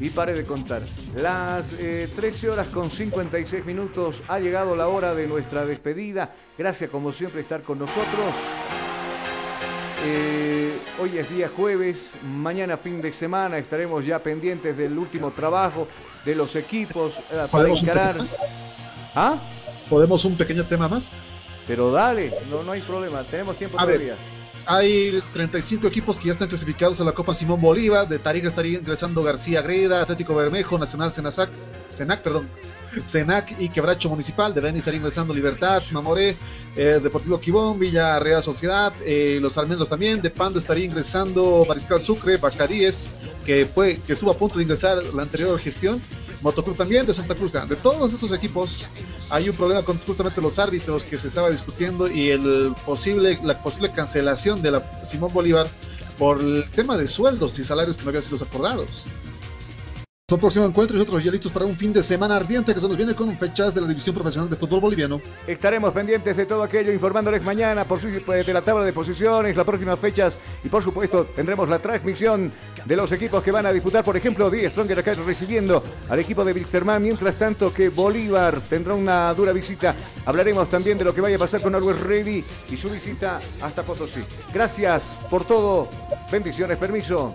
y pare de contar. Las 13 eh, horas con 56 minutos ha llegado la hora de nuestra despedida. Gracias como siempre estar con nosotros. Eh, hoy es día jueves, mañana fin de semana estaremos ya pendientes del último trabajo de los equipos para encarar. ¿Ah? ¿Podemos un pequeño tema más? Pero dale, no, no hay problema, tenemos tiempo todavía. hay 35 equipos que ya están clasificados a la Copa Simón Bolívar. De Tarija estaría ingresando García Greda, Atlético Bermejo, Nacional Senac, Senac, perdón, Senac y Quebracho Municipal. De Beni estaría ingresando Libertad, Mamoré, eh, Deportivo Quibón, Villa Real Sociedad, eh, Los Almendros también. De Pando estaría ingresando Mariscal Sucre, Bacadíes, que, fue, que estuvo a punto de ingresar la anterior gestión. Motoclub también de Santa Cruz. De todos estos equipos hay un problema con justamente los árbitros que se estaba discutiendo y el posible, la posible cancelación de la Simón Bolívar por el tema de sueldos y salarios que no habían sido acordados. Nuestro próximo encuentro y otros ya listos para un fin de semana ardiente que se nos viene con fechas de la División Profesional de Fútbol Boliviano. Estaremos pendientes de todo aquello, informándoles mañana por su, de la tabla de posiciones, las próximas fechas y por supuesto tendremos la transmisión de los equipos que van a disputar, por ejemplo, Die Stronger acá recibiendo al equipo de Wilstermann, mientras tanto que Bolívar tendrá una dura visita. Hablaremos también de lo que vaya a pasar con Always Ready y su visita hasta Potosí. Gracias por todo. Bendiciones, permiso.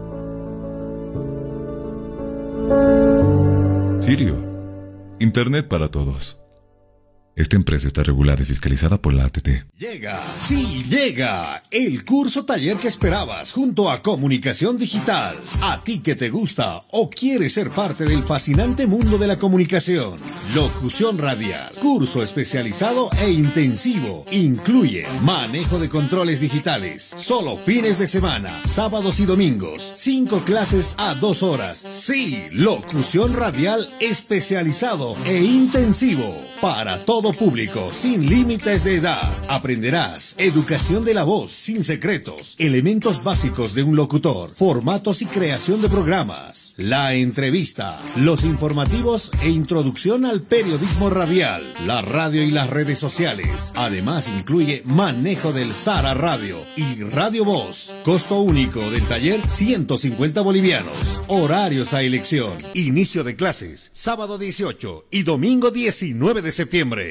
Sirio, Internet para todos. Esta empresa está regulada y fiscalizada por la ATT. Llega, sí, llega el curso taller que esperabas junto a Comunicación Digital. A ti que te gusta o quieres ser parte del fascinante mundo de la comunicación. Locución radial, curso especializado e intensivo. Incluye manejo de controles digitales, solo fines de semana, sábados y domingos. Cinco clases a dos horas. Sí, locución radial especializado e intensivo para todos público, sin límites de edad. Aprenderás educación de la voz, sin secretos, elementos básicos de un locutor, formatos y creación de programas, la entrevista, los informativos e introducción al periodismo radial, la radio y las redes sociales. Además incluye manejo del Sara Radio y Radio Voz. Costo único del taller 150 bolivianos. Horarios a elección. Inicio de clases sábado 18 y domingo 19 de septiembre.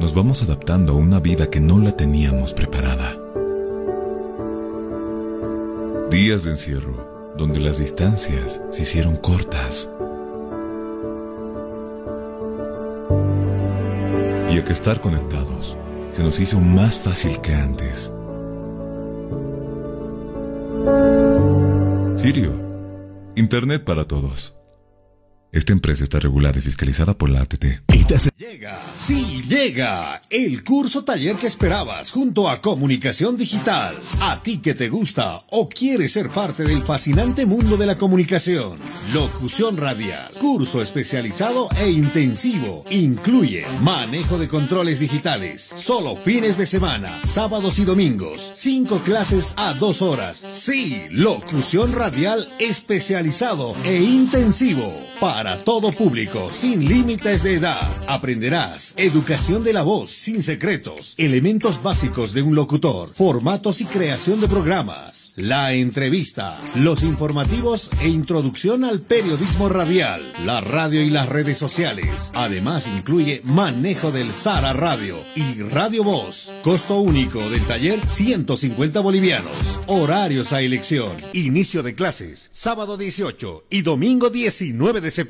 nos vamos adaptando a una vida que no la teníamos preparada. Días de encierro, donde las distancias se hicieron cortas. Y a que estar conectados se nos hizo más fácil que antes. Sirio, Internet para todos. Esta empresa está regulada y fiscalizada por la ATT. Llega, sí, llega el curso taller que esperabas junto a Comunicación Digital. A ti que te gusta o quieres ser parte del fascinante mundo de la comunicación. Locución radial, curso especializado e intensivo. Incluye manejo de controles digitales, solo fines de semana, sábados y domingos. Cinco clases a dos horas. Sí, locución radial especializado e intensivo. Para todo público, sin límites de edad. Aprenderás educación de la voz sin secretos, elementos básicos de un locutor, formatos y creación de programas, la entrevista, los informativos e introducción al periodismo radial, la radio y las redes sociales. Además incluye manejo del Sara Radio y Radio Voz. Costo único del taller 150 bolivianos. Horarios a elección. Inicio de clases sábado 18 y domingo 19 de septiembre.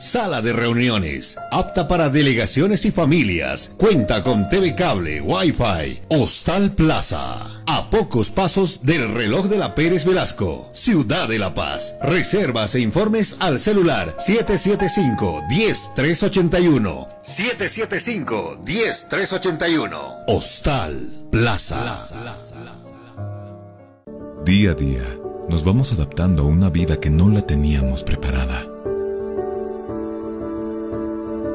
sala de reuniones, apta para delegaciones y familias, cuenta con TV cable, Wi-Fi, Hostal Plaza. A pocos pasos del reloj de la Pérez Velasco, Ciudad de La Paz. Reservas e informes al celular 775-10381. 775-10381. Hostal Plaza. Día a día, nos vamos adaptando a una vida que no la teníamos preparada.